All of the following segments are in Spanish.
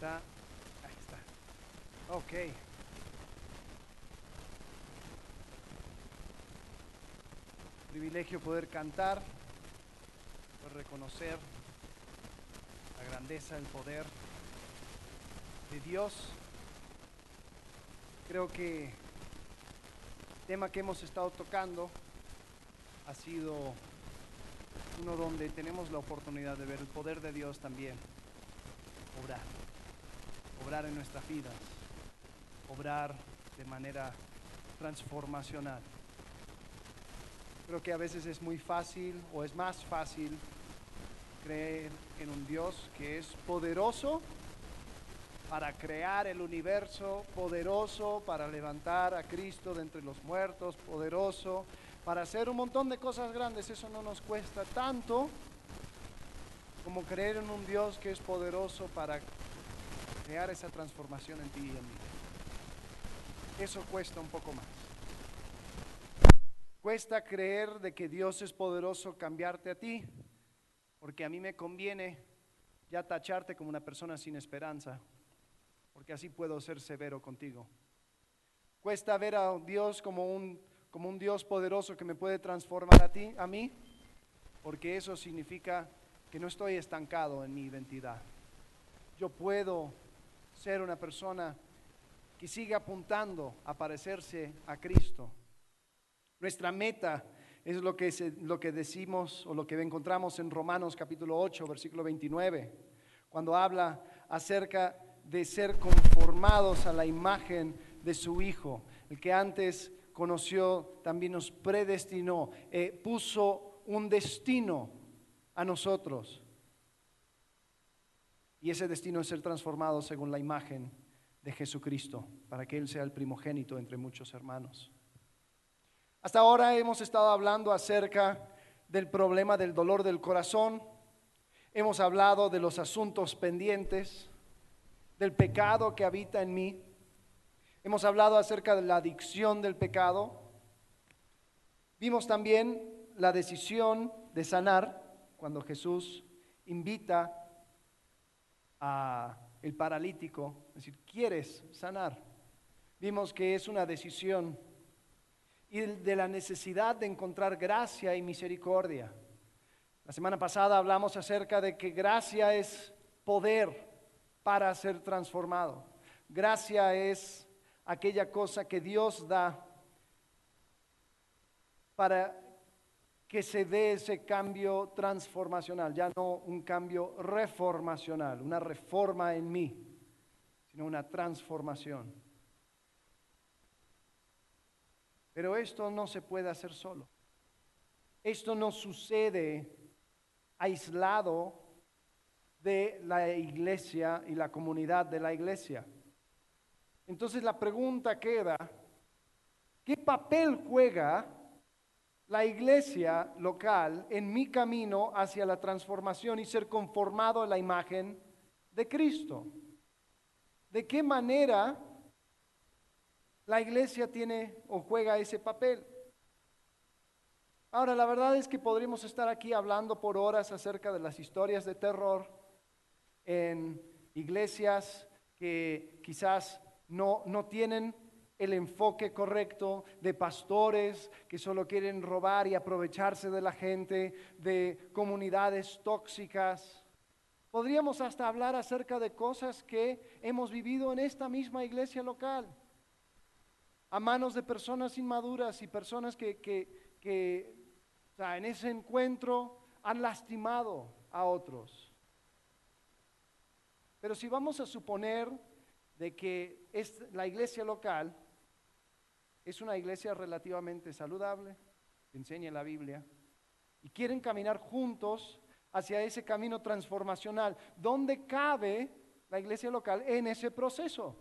Está, ahí está. Ok. Privilegio poder cantar, poder reconocer la grandeza, el poder de Dios. Creo que el tema que hemos estado tocando ha sido uno donde tenemos la oportunidad de ver el poder de Dios también obrar, obrar en nuestras vidas, obrar de manera transformacional. Creo que a veces es muy fácil o es más fácil creer en un Dios que es poderoso para crear el universo, poderoso para levantar a Cristo de entre los muertos, poderoso para hacer un montón de cosas grandes. Eso no nos cuesta tanto como creer en un Dios que es poderoso para crear esa transformación en ti y en mí. Eso cuesta un poco más. Cuesta creer de que Dios es poderoso cambiarte a ti, porque a mí me conviene ya tacharte como una persona sin esperanza, porque así puedo ser severo contigo. Cuesta ver a Dios como un, como un Dios poderoso que me puede transformar a ti, a mí, porque eso significa que no estoy estancado en mi identidad. Yo puedo ser una persona que sigue apuntando a parecerse a Cristo. Nuestra meta es lo que, lo que decimos o lo que encontramos en Romanos capítulo 8, versículo 29, cuando habla acerca de ser conformados a la imagen de su Hijo, el que antes conoció, también nos predestinó, eh, puso un destino a nosotros. Y ese destino es ser transformado según la imagen de Jesucristo, para que Él sea el primogénito entre muchos hermanos. Hasta ahora hemos estado hablando acerca del problema del dolor del corazón, hemos hablado de los asuntos pendientes, del pecado que habita en mí, hemos hablado acerca de la adicción del pecado, vimos también la decisión de sanar cuando Jesús invita a el paralítico, es decir, ¿quieres sanar? Vimos que es una decisión y de la necesidad de encontrar gracia y misericordia. La semana pasada hablamos acerca de que gracia es poder para ser transformado. Gracia es aquella cosa que Dios da para que se dé ese cambio transformacional, ya no un cambio reformacional, una reforma en mí, sino una transformación. Pero esto no se puede hacer solo. Esto no sucede aislado de la iglesia y la comunidad de la iglesia. Entonces la pregunta queda, ¿qué papel juega la iglesia local en mi camino hacia la transformación y ser conformado a la imagen de Cristo. ¿De qué manera la iglesia tiene o juega ese papel? Ahora, la verdad es que podríamos estar aquí hablando por horas acerca de las historias de terror en iglesias que quizás no, no tienen el enfoque correcto de pastores que solo quieren robar y aprovecharse de la gente, de comunidades tóxicas. Podríamos hasta hablar acerca de cosas que hemos vivido en esta misma iglesia local, a manos de personas inmaduras y personas que, en ese encuentro han lastimado a otros. Pero si vamos a suponer de que es la iglesia local es una iglesia relativamente saludable, enseña la Biblia, y quieren caminar juntos hacia ese camino transformacional. ¿Dónde cabe la iglesia local en ese proceso?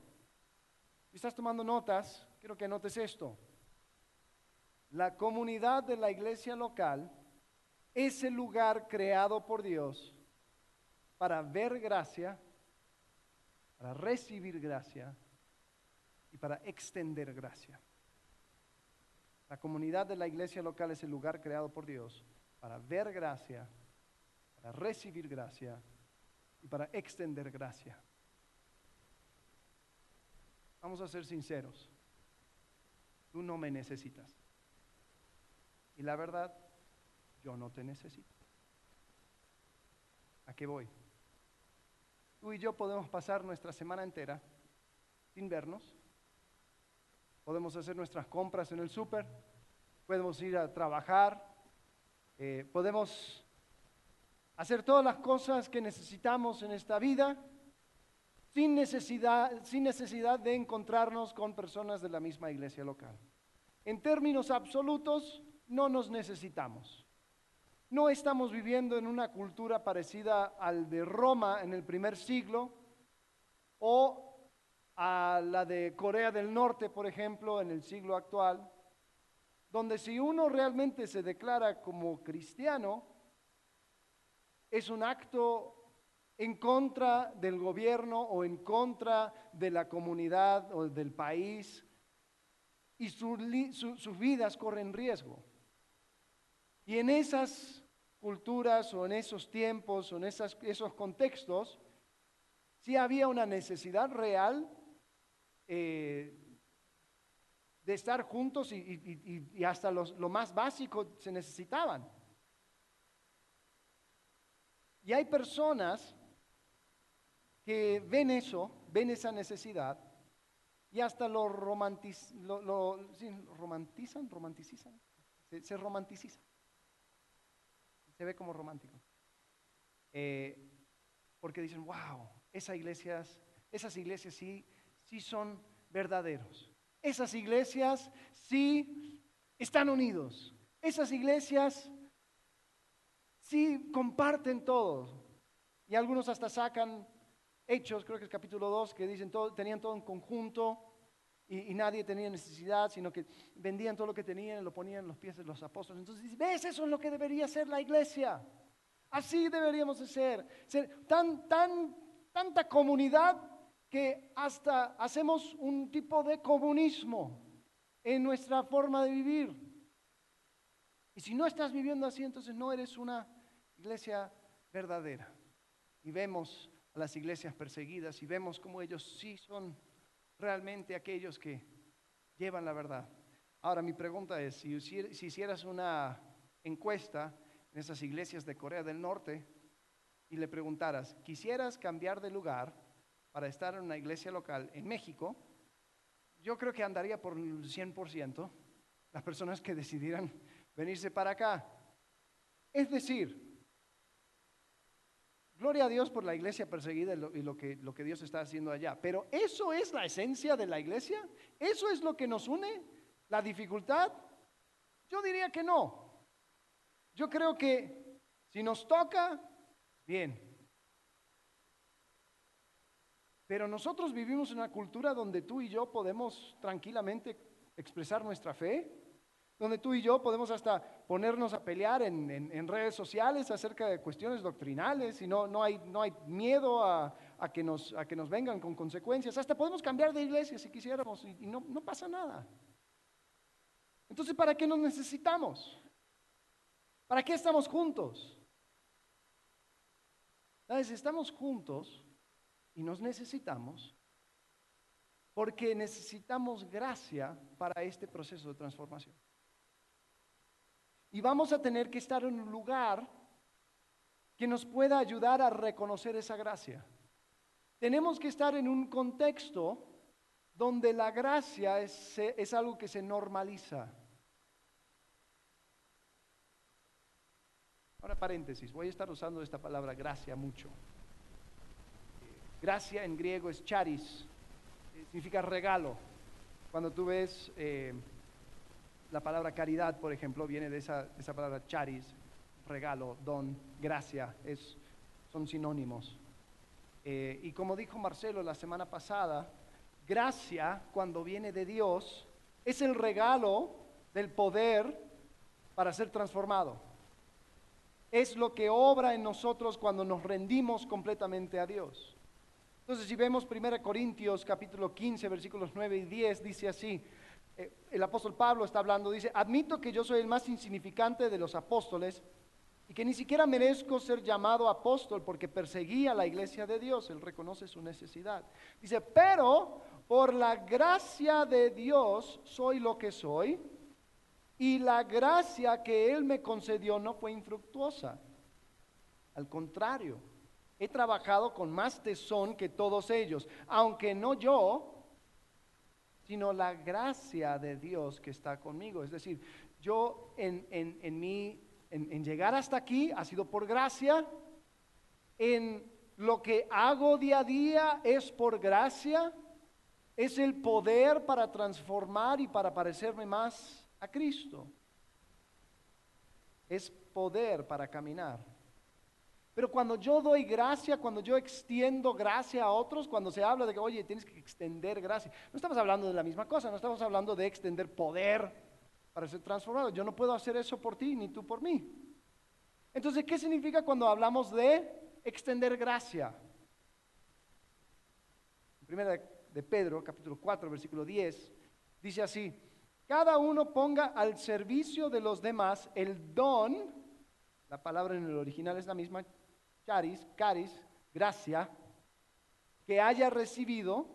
Si estás tomando notas, quiero que notes esto. La comunidad de la iglesia local es el lugar creado por Dios para ver gracia, para recibir gracia y para extender gracia. La comunidad de la iglesia local es el lugar creado por Dios para ver gracia, para recibir gracia y para extender gracia. Vamos a ser sinceros. Tú no me necesitas. Y la verdad, yo no te necesito. ¿A qué voy? Tú y yo podemos pasar nuestra semana entera sin vernos. Podemos hacer nuestras compras en el súper. Podemos ir a trabajar. eh, podemos hacer todas las cosas que necesitamos en esta vida sin necesidad, sin necesidad de encontrarnos con personas de la misma iglesia local. En términos absolutos, no nos necesitamos. No estamos viviendo en una cultura parecida al de Roma en el primer siglo o a la de Corea del Norte, por ejemplo, en el siglo actual, donde si uno realmente se declara como cristiano, es un acto en contra del gobierno o en contra de la comunidad o del país y sus vidas corren riesgo. Y en esas culturas o en esos tiempos o en esas- esos contextos, sí había una necesidad real eh, de estar juntos y, hasta los- lo más básico se necesitaban. Y hay personas que ven eso, ven esa necesidad y hasta lo, romantiz- lo, lo- romantizan, romanticizan, se, se romanticizan. Se ve como romántico. Eh, porque dicen, wow, esas iglesias, esas iglesias sí, sí son verdaderos. Esas iglesias sí están unidos. Esas iglesias sí comparten todo. Y algunos hasta sacan hechos, creo que es capítulo 2, que dicen todo, tenían todo en conjunto y, nadie tenía necesidad, sino que vendían todo lo que tenían y lo ponían en los pies de los apóstoles. Entonces, ¿ves? Eso es lo que debería ser la iglesia. Así deberíamos de ser. Ser tan, tan, tanta comunidad que hasta hacemos un tipo de comunismo en nuestra forma de vivir. Y si no estás viviendo así, entonces no eres una iglesia verdadera. Y vemos a las iglesias perseguidas y vemos cómo ellos sí son realmente aquellos que llevan la verdad. Ahora, mi pregunta es, si, si hicieras una encuesta en esas iglesias de Corea del Norte y le preguntaras, ¿quisieras cambiar de lugar para estar en una iglesia local en México? Yo creo que andaría por el 100% las personas que decidieran venirse para acá. Es decir, gloria a Dios por la iglesia perseguida y lo, que, lo que Dios está haciendo allá. Pero eso es la esencia de la iglesia. Eso es lo que nos une. La dificultad. Yo diría que no. Yo creo que si nos toca, bien. Pero nosotros vivimos en una cultura donde tú y yo podemos tranquilamente expresar nuestra fe, donde tú y yo podemos hasta ponernos a pelear en, en- redes sociales acerca de cuestiones doctrinales y no, no, hay, no hay miedo a, a que nos, a que nos vengan con consecuencias. Hasta podemos cambiar de iglesia si quisiéramos y, y no, no pasa nada. Entonces, ¿para qué nos necesitamos? ¿Para qué estamos juntos? ¿Sabes? Estamos juntos y nos necesitamos porque necesitamos gracia para este proceso de transformación. Y vamos a tener que estar en un lugar que nos pueda ayudar a reconocer esa gracia. Tenemos que estar en un contexto donde la gracia es, es algo que se normaliza. Ahora paréntesis, voy a estar usando esta palabra gracia mucho. Gracia en griego es charis, eh, significa regalo. Cuando tú ves eh, la palabra caridad, por ejemplo, viene de esa, palabra charis, regalo, don, gracia, es, son sinónimos. Eh, y como dijo Marcelo la semana pasada, gracia cuando viene de Dios es el regalo del poder para ser transformado. Es lo que obra en nosotros cuando nos rendimos completamente a Dios. Entonces, si vemos 1 Corintios capítulo 15, versículos 9 y 10, dice así, eh, el apóstol Pablo está hablando, dice, admito que yo soy el más insignificante de los apóstoles, y que ni siquiera merezco ser llamado apóstol porque perseguía la iglesia de Dios. Él reconoce su necesidad. Dice, pero por la gracia de Dios soy lo que soy y la gracia que Él me concedió no fue infructuosa. Al contrario, he trabajado con más tesón que todos ellos, aunque no yo, sino la gracia de Dios que está conmigo. Es decir, yo en, en, en mi en, llegar hasta aquí ha sido por gracia, en lo que hago día a día es por gracia, es el poder para transformar y para parecerme más a Cristo. Es poder para caminar. Pero cuando yo doy gracia, cuando yo extiendo gracia a otros, cuando se habla de que, oye, tienes que extender gracia, no estamos hablando de la misma cosa, no estamos hablando de extender poder para ser transformado. Yo no puedo hacer eso por ti ni tú por mí. Entonces, ¿qué significa cuando hablamos de extender gracia? Primera de Pedro, capítulo 4, versículo 10, dice así, cada uno ponga al servicio de los demás el don, la palabra en el original es la misma, charis, caris, gracia, que haya recibido,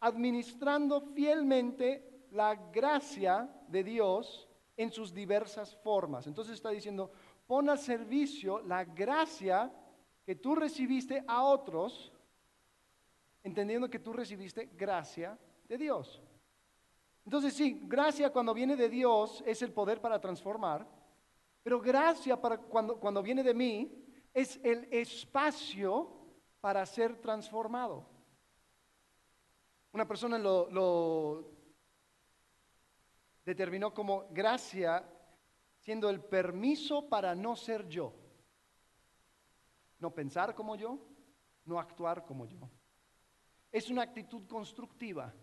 administrando fielmente la gracia de Dios en sus diversas formas. Entonces está diciendo, pon al servicio la gracia que tú recibiste a otros, entendiendo que tú recibiste gracia de Dios. Entonces sí, gracia cuando viene de Dios es el poder para transformar, pero gracia para cuando, cuando viene de mí es el espacio para ser transformado. Una persona lo determinó como gracia siendo el permiso para no ser yo. No pensar como yo, no actuar como yo. Es una actitud constructiva,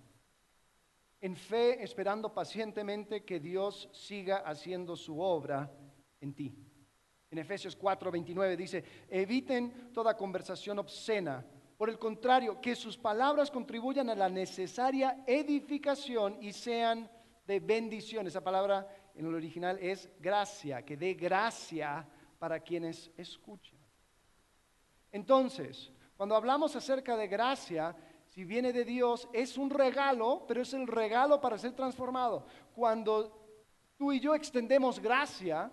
en fe esperando pacientemente que Dios siga haciendo su obra en ti. En Efesios 4:29 dice, eviten toda conversación obscena. Por el contrario, que sus palabras contribuyan a la necesaria edificación y sean de bendición. Esa palabra en el original es gracia, que dé gracia para quienes escuchan. Entonces, cuando hablamos acerca de gracia, si viene de Dios, es un regalo, pero es el regalo para ser transformado. Cuando tú y yo extendemos gracia,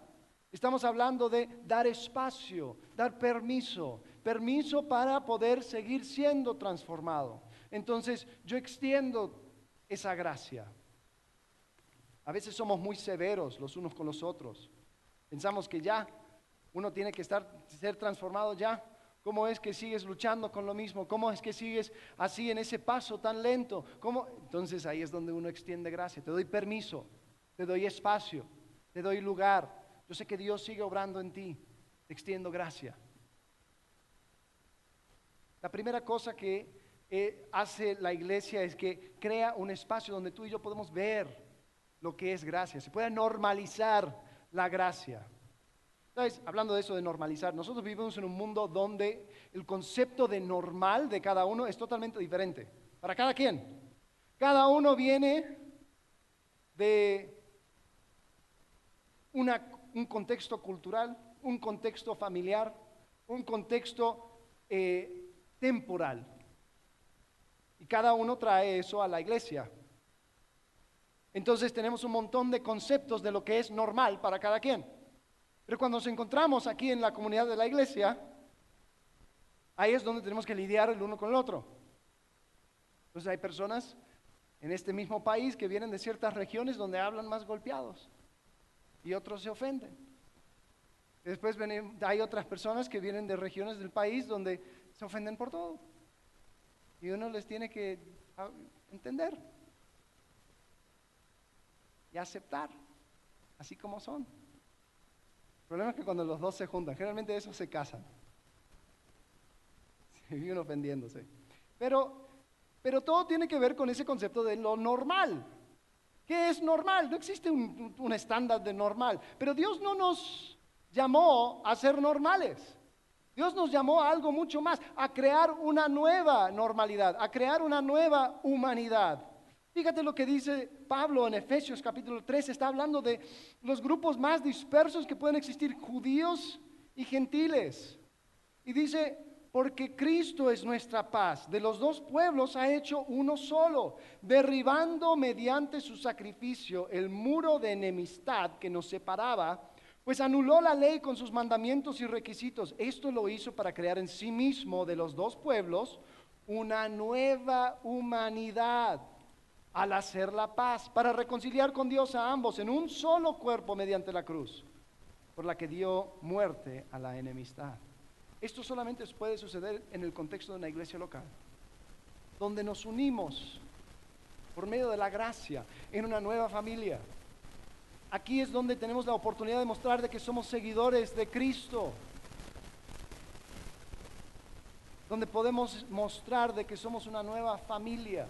estamos hablando de dar espacio, dar permiso, permiso para poder seguir siendo transformado. Entonces, yo extiendo esa gracia. A veces somos muy severos los unos con los otros. Pensamos que ya uno tiene que estar, ser transformado ya. ¿Cómo es que sigues luchando con lo mismo? ¿Cómo es que sigues así en ese paso tan lento? ¿Cómo? Entonces ahí es donde uno extiende gracia. Te doy permiso, te doy espacio, te doy lugar. Yo sé que Dios sigue obrando en ti. Te extiendo gracia. La primera cosa que eh, hace la iglesia es que crea un espacio donde tú y yo podemos ver lo que es gracia, se puede normalizar la gracia. Entonces, hablando de eso de normalizar, nosotros vivimos en un mundo donde el concepto de normal de cada uno es totalmente diferente. Para cada quien. Cada uno viene de un contexto cultural, un contexto familiar, un contexto eh, temporal. Y cada uno trae eso a la iglesia. Entonces tenemos un montón de conceptos de lo que es normal para cada quien. Pero cuando nos encontramos aquí en la comunidad de la iglesia, ahí es donde tenemos que lidiar el uno con el otro. Entonces hay personas en este mismo país que vienen de ciertas regiones donde hablan más golpeados y otros se ofenden. Después hay otras personas que vienen de regiones del país donde se ofenden por todo. Y uno les tiene que ah, entender y aceptar, así como son. El problema es que cuando los dos se juntan, generalmente esos se casan. Se viven ofendiéndose. Pero, pero todo tiene que ver con ese concepto de lo normal. ¿Qué es normal? No existe un, un estándar de normal. Pero Dios no nos llamó a ser normales. Dios nos llamó a algo mucho más, a crear una nueva normalidad, a crear una nueva humanidad. Fíjate lo que dice Pablo en Efesios capítulo 3, está hablando de los grupos más dispersos que pueden existir, judíos y gentiles. Y dice, porque Cristo es nuestra paz. De los dos pueblos ha hecho uno solo, derribando mediante su sacrificio el muro de enemistad que nos separaba, pues anuló la ley con sus mandamientos y requisitos. Esto lo hizo para crear en sí mismo de los dos pueblos una nueva humanidad al hacer la paz, para reconciliar con Dios a ambos en un solo cuerpo mediante la cruz, por la que dio muerte a la enemistad. Esto solamente puede suceder en el contexto de una iglesia local, donde nos unimos por medio de la gracia en una nueva familia. Aquí es donde tenemos la oportunidad de mostrar de que somos seguidores de Cristo. Donde podemos mostrar de que somos una nueva familia.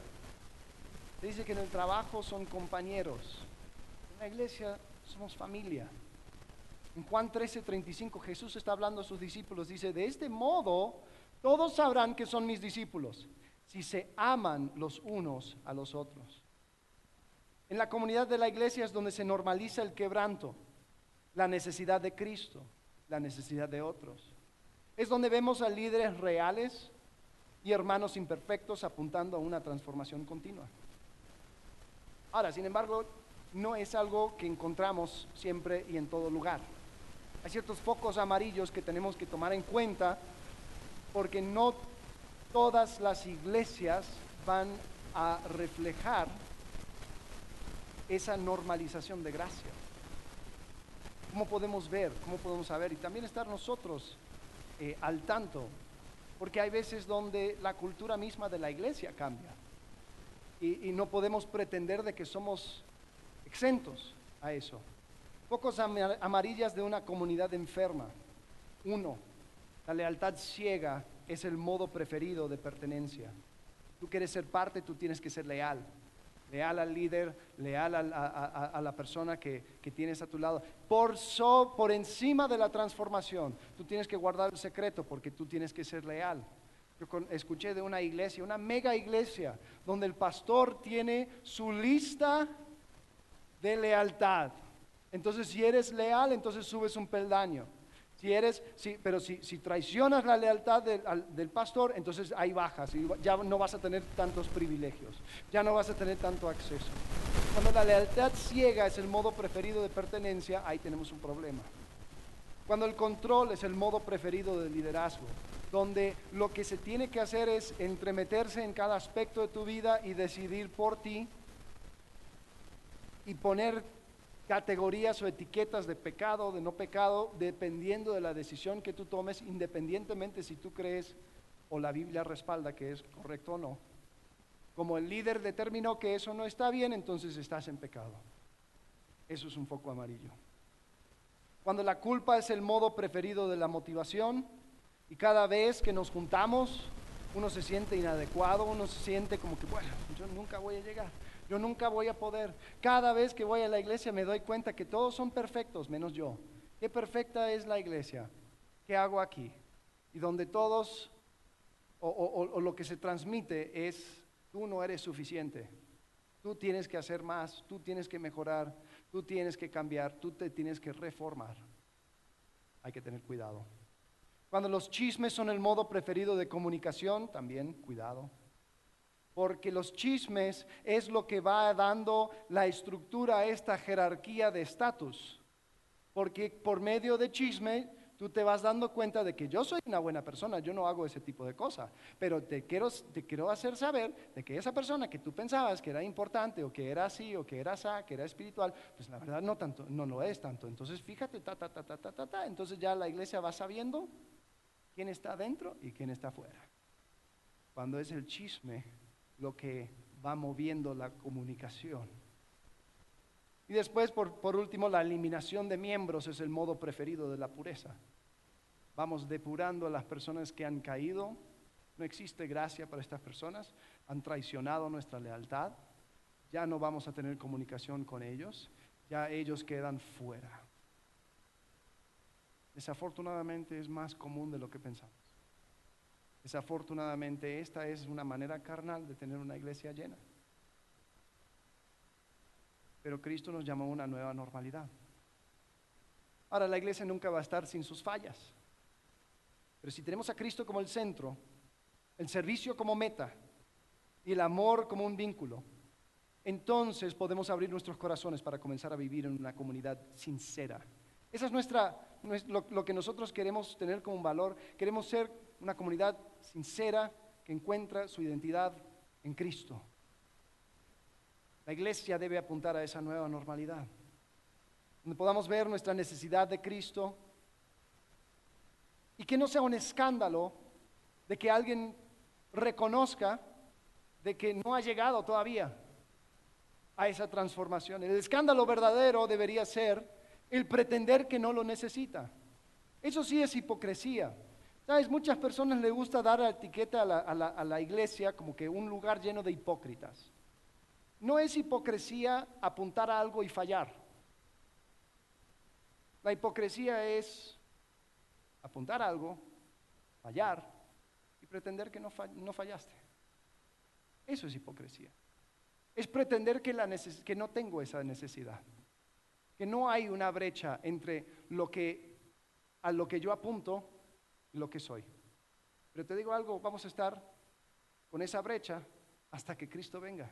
dice que en el trabajo son compañeros. En la iglesia somos familia. En Juan 13, 35 Jesús está hablando a sus discípulos. Dice, de este modo todos sabrán que son mis discípulos, si se aman los unos a los otros. En la comunidad de la iglesia es donde se normaliza el quebranto, la necesidad de Cristo, la necesidad de otros. Es donde vemos a líderes reales y hermanos imperfectos apuntando a una transformación continua. Ahora, sin embargo, no es algo que encontramos siempre y en todo lugar. Hay ciertos focos amarillos que tenemos que tomar en cuenta porque no todas las iglesias van a reflejar esa normalización de gracia. ¿Cómo podemos ver? ¿Cómo podemos saber? Y también estar nosotros eh, al tanto, porque hay veces donde la cultura misma de la iglesia cambia y, y no podemos pretender de que somos exentos a eso. Pocos amarillas de una comunidad enferma. Uno, la lealtad ciega es el modo preferido de pertenencia. Tú quieres ser parte, tú tienes que ser leal. Leal al líder, leal a, la persona que, tienes a tu lado. Por, por encima de la transformación, tú tienes que guardar el secreto porque tú tienes que ser leal. Yo escuché de una iglesia, una mega iglesia, donde el pastor tiene su lista de lealtad. Entonces, si eres leal, entonces subes un peldaño. Si eres, pero si, traicionas la lealtad del, pastor, entonces ahí bajas y ya no vas a tener tantos privilegios, ya no vas a tener tanto acceso. Cuando la lealtad ciega es el modo preferido de pertenencia, ahí tenemos un problema. Cuando el control es el modo preferido de liderazgo, donde lo que se tiene que hacer es entremeterse en cada aspecto de tu vida y decidir por ti y poner categorías o etiquetas de pecado, de no pecado, dependiendo de la decisión que tú tomes, independientemente si tú crees o la Biblia respalda que es correcto o no. Como el líder determinó que eso no está bien, entonces estás en pecado. Eso es un foco amarillo. Cuando la culpa es el modo preferido de la motivación y cada vez que nos juntamos, uno se siente inadecuado, uno se siente como que, bueno, yo nunca voy a llegar. Yo nunca voy a poder. Cada vez que voy a la iglesia me doy cuenta que todos son perfectos, menos yo. ¿Qué perfecta es la iglesia? ¿Qué hago aquí? Y donde todos, o, lo que se transmite es, tú no eres suficiente. Tú tienes que hacer más, tú tienes que mejorar, tú tienes que cambiar, tú te tienes que reformar. Hay que tener cuidado. Cuando los chismes son el modo preferido de comunicación, también cuidado porque los chismes es lo que va dando la estructura a esta jerarquía de estatus. Porque por medio de chisme tú te vas dando cuenta de que yo soy una buena persona, yo no hago ese tipo de cosas, pero te quiero, te quiero hacer saber de que esa persona que tú pensabas que era importante o que era así o que era así, que era espiritual, pues la verdad no tanto, no lo es tanto. Entonces fíjate, ta, ta, ta, ta, ta, ta, ta. entonces ya la iglesia va sabiendo quién está dentro y quién está afuera. Cuando es el chisme, lo que va moviendo la comunicación. Y después, por, último, la eliminación de miembros es el modo preferido de la pureza. Vamos depurando a las personas que han caído. No existe gracia para estas personas. Han traicionado nuestra lealtad. Ya no vamos a tener comunicación con ellos. Ya ellos quedan fuera. Desafortunadamente es más común de lo que pensamos. Desafortunadamente esta es una manera carnal de tener una iglesia llena. Pero Cristo nos llamó a una nueva normalidad. Ahora, la iglesia nunca va a estar sin sus fallas. Pero si tenemos a Cristo como el centro, el servicio como meta y el amor como un vínculo, entonces podemos abrir nuestros corazones para comenzar a vivir en una comunidad sincera. Esa es nuestra, lo, lo que nosotros queremos tener como un valor. Queremos ser una comunidad sincera que encuentra su identidad en Cristo. La iglesia debe apuntar a esa nueva normalidad, donde podamos ver nuestra necesidad de Cristo y que no sea un escándalo de que alguien reconozca de que no ha llegado todavía a esa transformación. El escándalo verdadero debería ser el pretender que no lo necesita. Eso sí es hipocresía. ¿Sabes? Muchas personas les gusta dar la etiqueta a la, iglesia como que un lugar lleno de hipócritas. No es hipocresía apuntar a algo y fallar. La hipocresía es apuntar algo, fallar y pretender que no, fallaste. Eso es hipocresía. Es pretender que, la que no tengo esa necesidad, que no hay una brecha entre lo que a lo que yo apunto y lo que soy. Pero te digo algo, vamos a estar con esa brecha hasta que Cristo venga.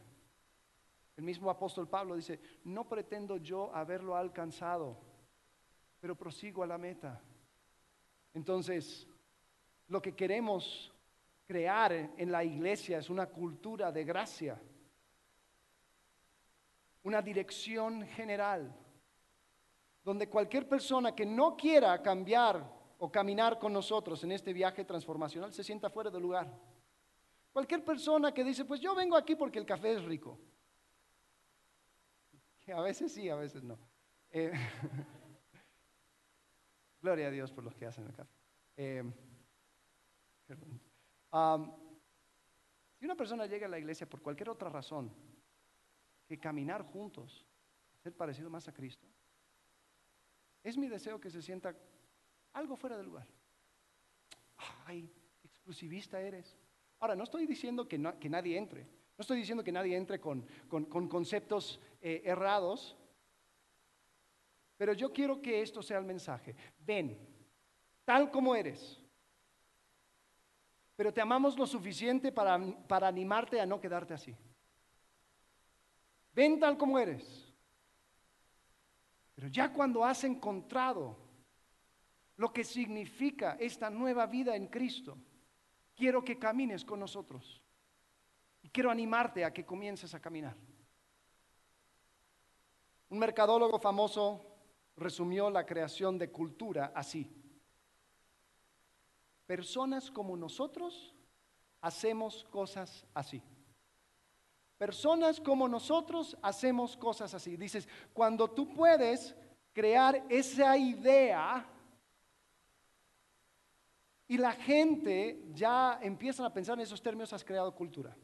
El mismo apóstol Pablo dice, no pretendo yo haberlo alcanzado, pero prosigo a la meta. Entonces, lo que queremos crear en la iglesia es una cultura de gracia, una dirección general, donde cualquier persona que no quiera cambiar o caminar con nosotros en este viaje transformacional se sienta fuera del lugar. Cualquier persona que dice, pues yo vengo aquí porque el café es rico. A veces sí, a veces no. Eh, gloria a Dios por los que hacen el café. Eh, si una persona llega a la iglesia por cualquier otra razón que caminar juntos, ser parecido más a Cristo, es mi deseo que se sienta algo fuera del lugar. Ay, exclusivista eres. Ahora, no estoy diciendo que, que nadie entre. No estoy diciendo que nadie entre con, conceptos eh, errados, pero yo quiero que esto sea el mensaje. Ven, tal como eres, pero te amamos lo suficiente para, para animarte a no quedarte así. Ven tal como eres. Pero ya cuando has encontrado lo que significa esta nueva vida en Cristo, quiero que camines con nosotros. Y quiero animarte a que comiences a caminar. Un mercadólogo famoso resumió la creación de cultura así. Personas como nosotros hacemos cosas así. Personas como nosotros hacemos cosas así. Dices, cuando tú puedes crear esa idea y la gente ya empieza a pensar en esos términos, has creado cultura.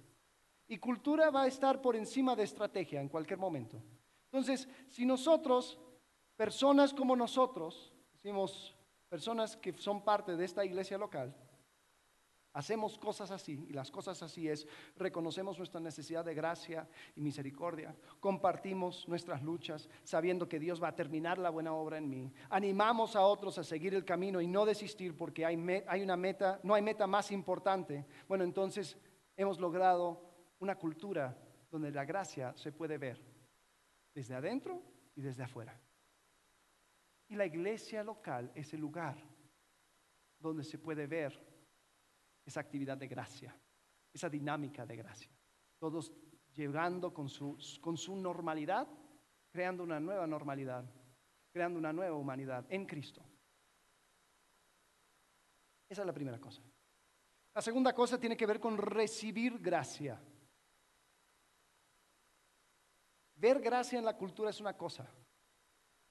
Y cultura va a estar por encima de estrategia en cualquier momento. Entonces, si nosotros, personas como nosotros, decimos personas que son parte de esta iglesia local, hacemos cosas así, y las cosas así es, reconocemos nuestra necesidad de gracia y misericordia, compartimos nuestras luchas, sabiendo que Dios va a terminar la buena obra en mí, animamos a otros a seguir el camino y no desistir porque hay, hay una meta, no hay meta más importante, bueno, entonces hemos logrado una cultura donde la gracia se puede ver desde adentro y desde afuera. Y la iglesia local es el lugar donde se puede ver esa actividad de gracia, esa dinámica de gracia. Todos llegando con su, con su normalidad, creando una nueva normalidad, creando una nueva humanidad en Cristo. Esa es la primera cosa. La segunda cosa tiene que ver con recibir gracia. Ver gracia en la cultura es una cosa.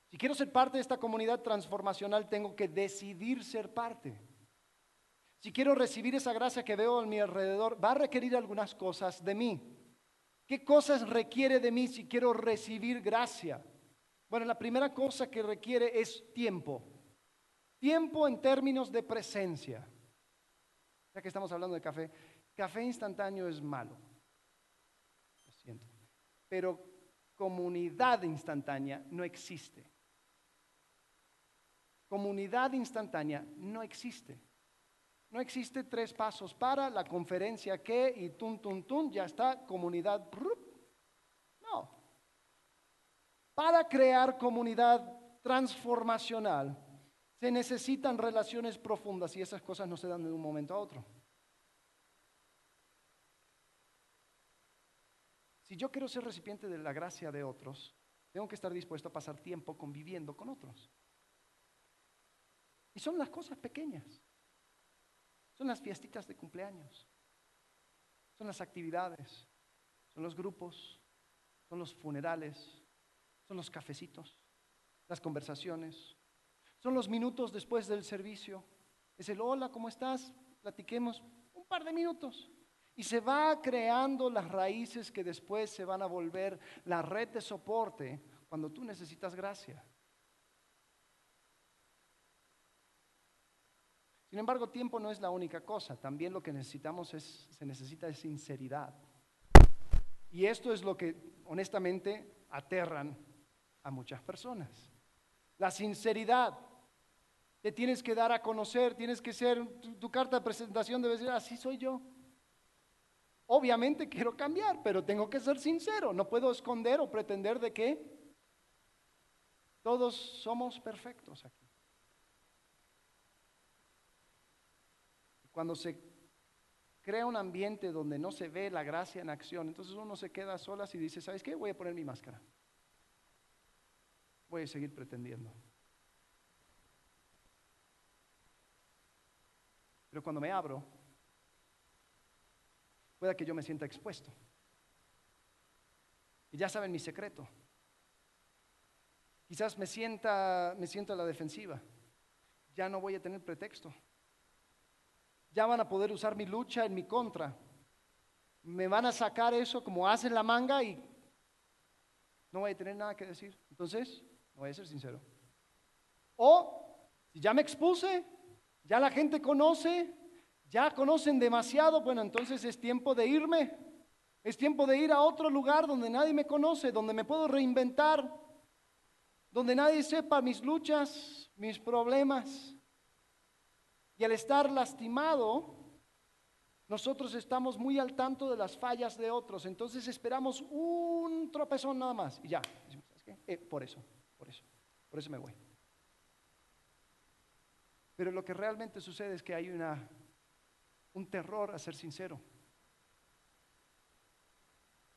Si quiero ser parte de esta comunidad transformacional, tengo que decidir ser parte. Si quiero recibir esa gracia que veo a mi alrededor, va a requerir algunas cosas de mí. ¿Qué cosas requiere de mí si quiero recibir gracia? Bueno, la primera cosa que requiere es tiempo. Tiempo en términos de presencia. Ya que estamos hablando de café, café instantáneo es malo. Lo siento. Pero comunidad instantánea no existe. comunidad instantánea no existe. No existe tres pasos para la conferencia que y tun, tun, tun, ya está, comunidad. No. Para crear comunidad transformacional se necesitan relaciones profundas y esas cosas no se dan de un momento a otro. Si yo quiero ser recipiente de la gracia de otros, tengo que estar dispuesto a pasar tiempo conviviendo con otros. Y son las cosas pequeñas. Son las fiestitas de cumpleaños. Son las actividades. Son los grupos. Son los funerales. Son los cafecitos. Las conversaciones. Son los minutos después del servicio. Es el hola, ¿cómo estás? Platiquemos un par de minutos. Y se va creando las raíces que después se van a volver la red de soporte cuando tú necesitas gracia. Sin embargo, tiempo no es la única cosa. También lo que necesitamos es, se necesita es sinceridad. Y esto es lo que honestamente aterran a muchas personas. La sinceridad. Te tienes que dar a conocer, tienes que ser, tu, carta de presentación debe ser, así soy yo. Obviamente quiero cambiar, pero tengo que ser sincero. No puedo esconder o pretender de que todos somos perfectos aquí. Cuando se crea un ambiente donde no se ve la gracia en acción, entonces uno se queda solas y dice, ¿sabes qué? Voy a poner mi máscara. Voy a seguir pretendiendo. Pero cuando me abro, pueda que yo me sienta expuesto. Y ya saben mi secreto. Quizás me sienta, me sienta a la defensiva. Ya no voy a tener pretexto. Ya van a poder usar mi lucha en mi contra. Me van a sacar eso como hacen la manga y no voy a tener nada que decir. Entonces, voy a ser sincero. O, si ya me expuse, ya la gente conoce, ya conocen demasiado, bueno, entonces es tiempo de irme. Es tiempo de ir a otro lugar donde nadie me conoce, donde me puedo reinventar, donde nadie sepa mis luchas, mis problemas. Y al estar lastimado, nosotros estamos muy al tanto de las fallas de otros, entonces esperamos un tropezón nada más y ya. Eh, por eso, por eso, por eso me voy. Pero lo que realmente sucede es que hay una un terror a ser sincero,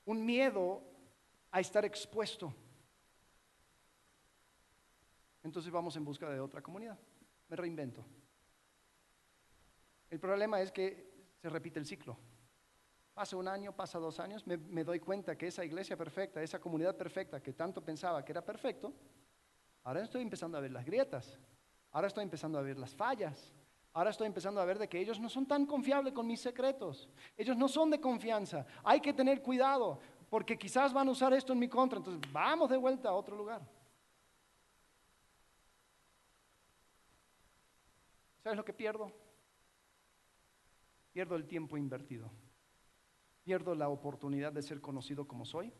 un miedo a estar expuesto. Entonces vamos en busca de otra comunidad. Me reinvento. El problema es que se repite el ciclo. Pasa un año, pasa dos años, me, doy cuenta que esa iglesia perfecta, esa comunidad perfecta que tanto pensaba que era perfecto, ahora estoy empezando a ver las grietas, ahora estoy empezando a ver las fallas, Ahora estoy empezando a ver de que ellos no son tan confiables con mis secretos. Ellos no son de confianza. Hay que tener cuidado porque quizás van a usar esto en mi contra. Entonces vamos de vuelta a otro lugar. ¿Sabes lo que pierdo? Pierdo el tiempo invertido. Pierdo la oportunidad de ser conocido como soy.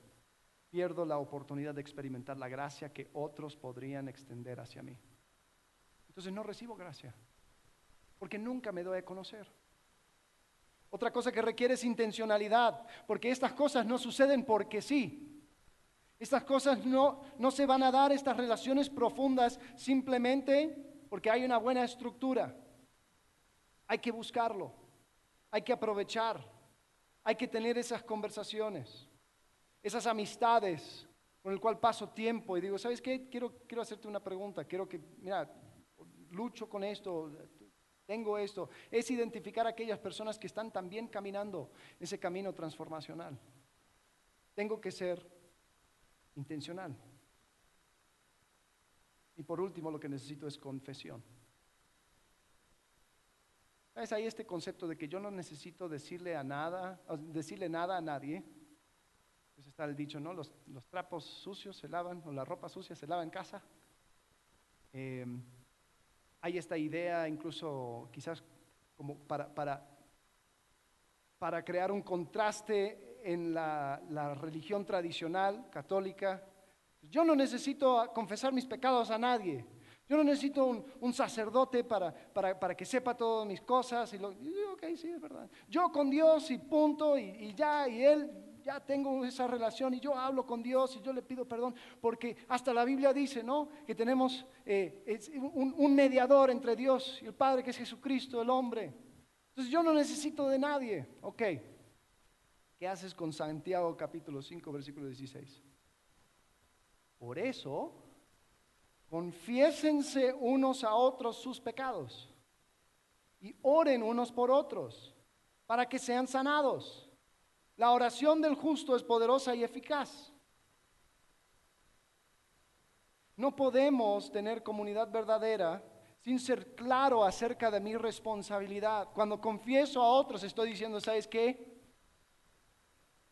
Pierdo la oportunidad de experimentar la gracia que otros podrían extender hacia mí. Entonces no recibo gracia porque nunca me doy a conocer. Otra cosa que requiere es intencionalidad, porque estas cosas no suceden porque sí. Estas cosas no, no se van a dar, estas relaciones profundas, simplemente porque hay una buena estructura. Hay que buscarlo, hay que aprovechar, hay que tener esas conversaciones, esas amistades con el cual paso tiempo y digo, ¿sabes qué? Quiero, quiero hacerte una pregunta, quiero que, mira, lucho con esto, tengo esto, es identificar a aquellas personas que están también caminando ese camino transformacional. Tengo que ser intencional. Y por último, lo que necesito es confesión. ¿Sabes? Hay este concepto de que yo no necesito decirle a nada, decirle nada a nadie. Pues está el dicho, ¿no? Los, trapos sucios se lavan, o la ropa sucia se lava en casa. Eh, hay esta idea incluso quizás como para, para, para crear un contraste en la, la religión tradicional católica. Yo no necesito confesar mis pecados a nadie. Yo no necesito un, sacerdote para, para, que sepa todas mis cosas. Y lo, ok, sí, es verdad. Yo con Dios y punto, y, ya, y Él, ya tengo esa relación, y yo hablo con Dios y yo le pido perdón, porque hasta la Biblia dice, ¿no? Que tenemos eh, un, un mediador entre Dios y el Padre, que es Jesucristo, el hombre. Entonces yo no necesito de nadie. Ok. ¿Qué haces con Santiago capítulo 5, versículo 16? Por eso Confiésense unos a otros sus pecados y oren unos por otros para que sean sanados. La oración del justo es poderosa y eficaz. No podemos tener comunidad verdadera sin ser claro acerca de mi responsabilidad. Cuando confieso a otros estoy diciendo, ¿sabes qué?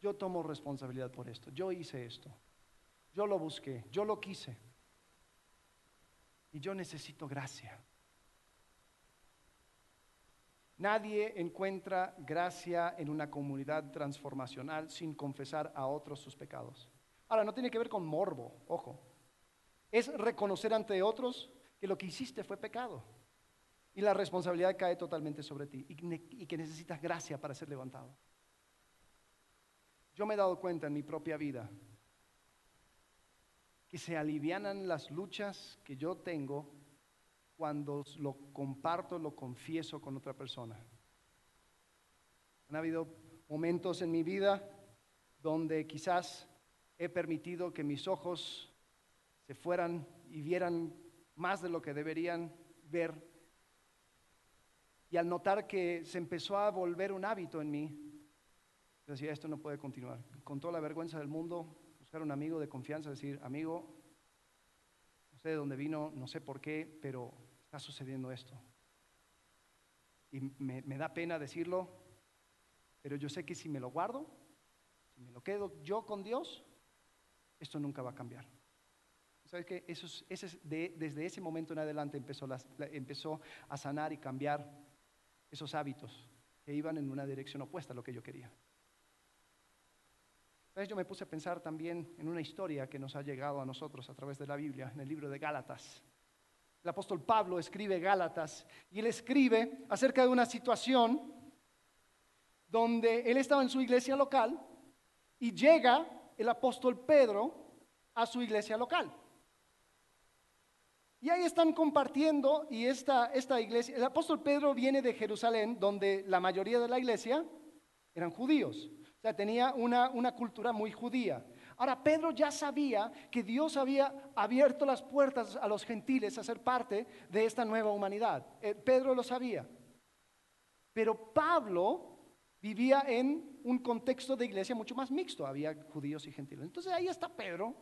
Yo tomo responsabilidad por esto. Yo hice esto. Yo lo busqué. Yo lo quise. Y yo necesito gracia. Nadie encuentra gracia en una comunidad transformacional sin confesar a otros sus pecados. Ahora, no tiene que ver con morbo, ojo. Es reconocer ante otros que lo que hiciste fue pecado. Y la responsabilidad cae totalmente sobre ti y, que necesitas gracia para ser levantado. Yo me he dado cuenta en mi propia vida que se alivianan las luchas que yo tengo cuando lo comparto, lo confieso con otra persona. Han habido momentos en mi vida donde quizás he permitido que mis ojos se fueran y vieran más de lo que deberían ver. Y al notar que se empezó a volver un hábito en mí, decía, esto no puede continuar. Con toda la vergüenza del mundo, buscar un amigo de confianza, decir, amigo, no sé de dónde vino, no sé por qué, pero está sucediendo esto. Y me, da pena decirlo, pero yo sé que si me lo guardo, si me lo quedo yo con Dios, esto nunca va a cambiar. ¿Sabes qué? Eso es, desde ese momento en adelante empezó, empezó a sanar y cambiar esos hábitos que iban en una dirección opuesta a lo que yo quería. Entonces yo me puse a pensar también en una historia que nos ha llegado a nosotros a través de la Biblia, en el libro de Gálatas. El apóstol Pablo escribe Gálatas y él escribe acerca de una situación donde él estaba en su iglesia local y llega el apóstol Pedro a su iglesia local. Y ahí están compartiendo y esta, esta iglesia, el apóstol Pedro viene de Jerusalén, donde la mayoría de la iglesia eran judíos tenía una, una cultura muy judía. Ahora, Pedro ya sabía que Dios había abierto las puertas a los gentiles a ser parte de esta nueva humanidad. Eh, Pedro lo sabía. Pero Pablo vivía en un contexto de iglesia mucho más mixto. Había judíos y gentiles. Entonces ahí está Pedro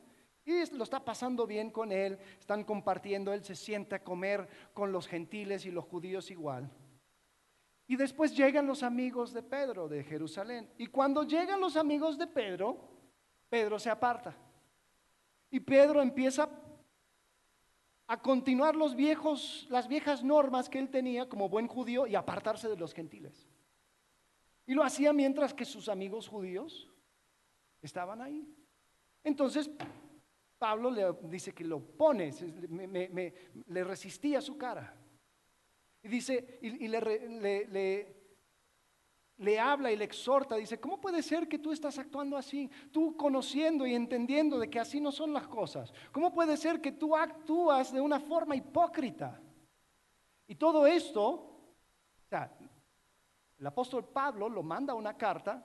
y lo está pasando bien con él. Están compartiendo. Él se siente a comer con los gentiles y los judíos igual. Y después llegan los amigos de Pedro de Jerusalén. Y cuando llegan los amigos de Pedro, Pedro se aparta. Y Pedro empieza a continuar los viejos, las viejas normas que él tenía como buen judío y apartarse de los gentiles. Y lo hacía mientras que sus amigos judíos estaban ahí. Entonces, Pablo le dice que lo pone, le resistía su cara. Y dice, y, le, le, habla y le exhorta, dice, ¿cómo puede ser que tú estás actuando así? Tú conociendo y entendiendo de que así no son las cosas. ¿Cómo puede ser que tú actúas de una forma hipócrita? Y todo esto, o sea, el apóstol Pablo lo manda una carta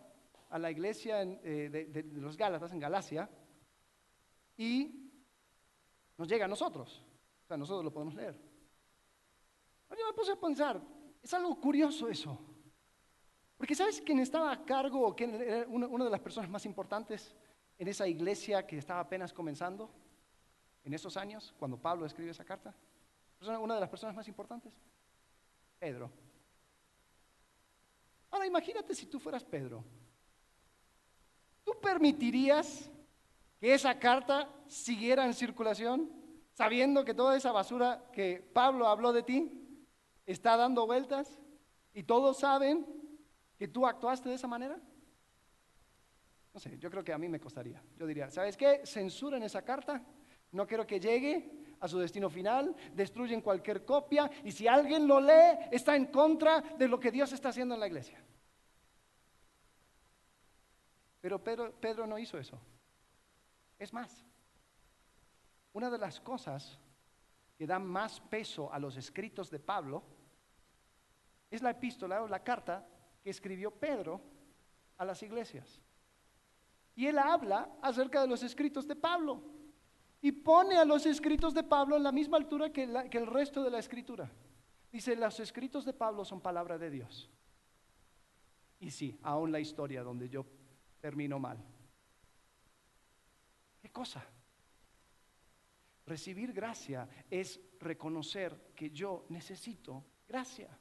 a la iglesia eh, de, de los Gálatas en Galacia y nos llega a nosotros. O sea, nosotros lo podemos leer. Yo me puse a pensar, es algo curioso eso. Porque ¿sabes quién estaba a cargo, quién era una de las personas más importantes en esa iglesia que estaba apenas comenzando? En esos años, cuando Pablo escribe esa carta. Una de las personas más importantes. Pedro. Ahora imagínate si tú fueras Pedro. ¿Tú permitirías que esa carta siguiera en circulación sabiendo que toda esa basura que Pablo habló de ti está dando vueltas y todos saben que tú actuaste de esa manera? No sé, yo creo que a mí me costaría. Yo diría, ¿sabes qué? Censuren esa carta, No quiero que llegue a su destino final, destruyen cualquier copia y si alguien lo lee está en contra de lo que Dios está haciendo en la iglesia. Pero Pedro, Pedro no hizo eso. Es más, una de las cosas que dan más peso a los escritos de Pablo es la epístola o la carta que escribió Pedro a las iglesias. Y él habla acerca de los escritos de Pablo y pone a los escritos de Pablo en la misma altura que, el resto de la escritura. Dice, los escritos de Pablo son palabra de Dios. Y sí, aún la historia donde yo termino mal. ¿Qué cosa? Recibir gracia es reconocer que yo necesito gracia.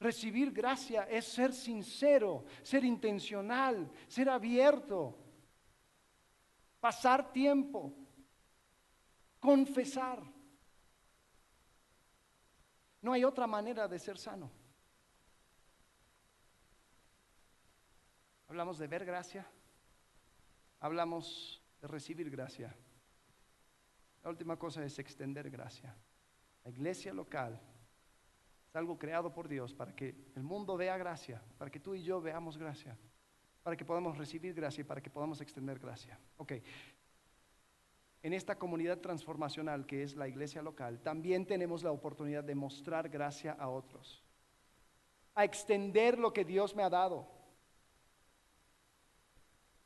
Recibir gracia es ser sincero, ser intencional, ser abierto, pasar tiempo, confesar. No hay otra manera de ser sano. Hablamos de ver gracia, hablamos de recibir gracia. La última cosa es extender gracia. La iglesia local algo creado por Dios para que el mundo vea gracia, para que tú y yo veamos gracia, para que podamos recibir gracia y para que podamos extender gracia. Ok. En esta comunidad transformacional que es la iglesia local, también tenemos la oportunidad de mostrar gracia a otros, a extender lo que Dios me ha dado.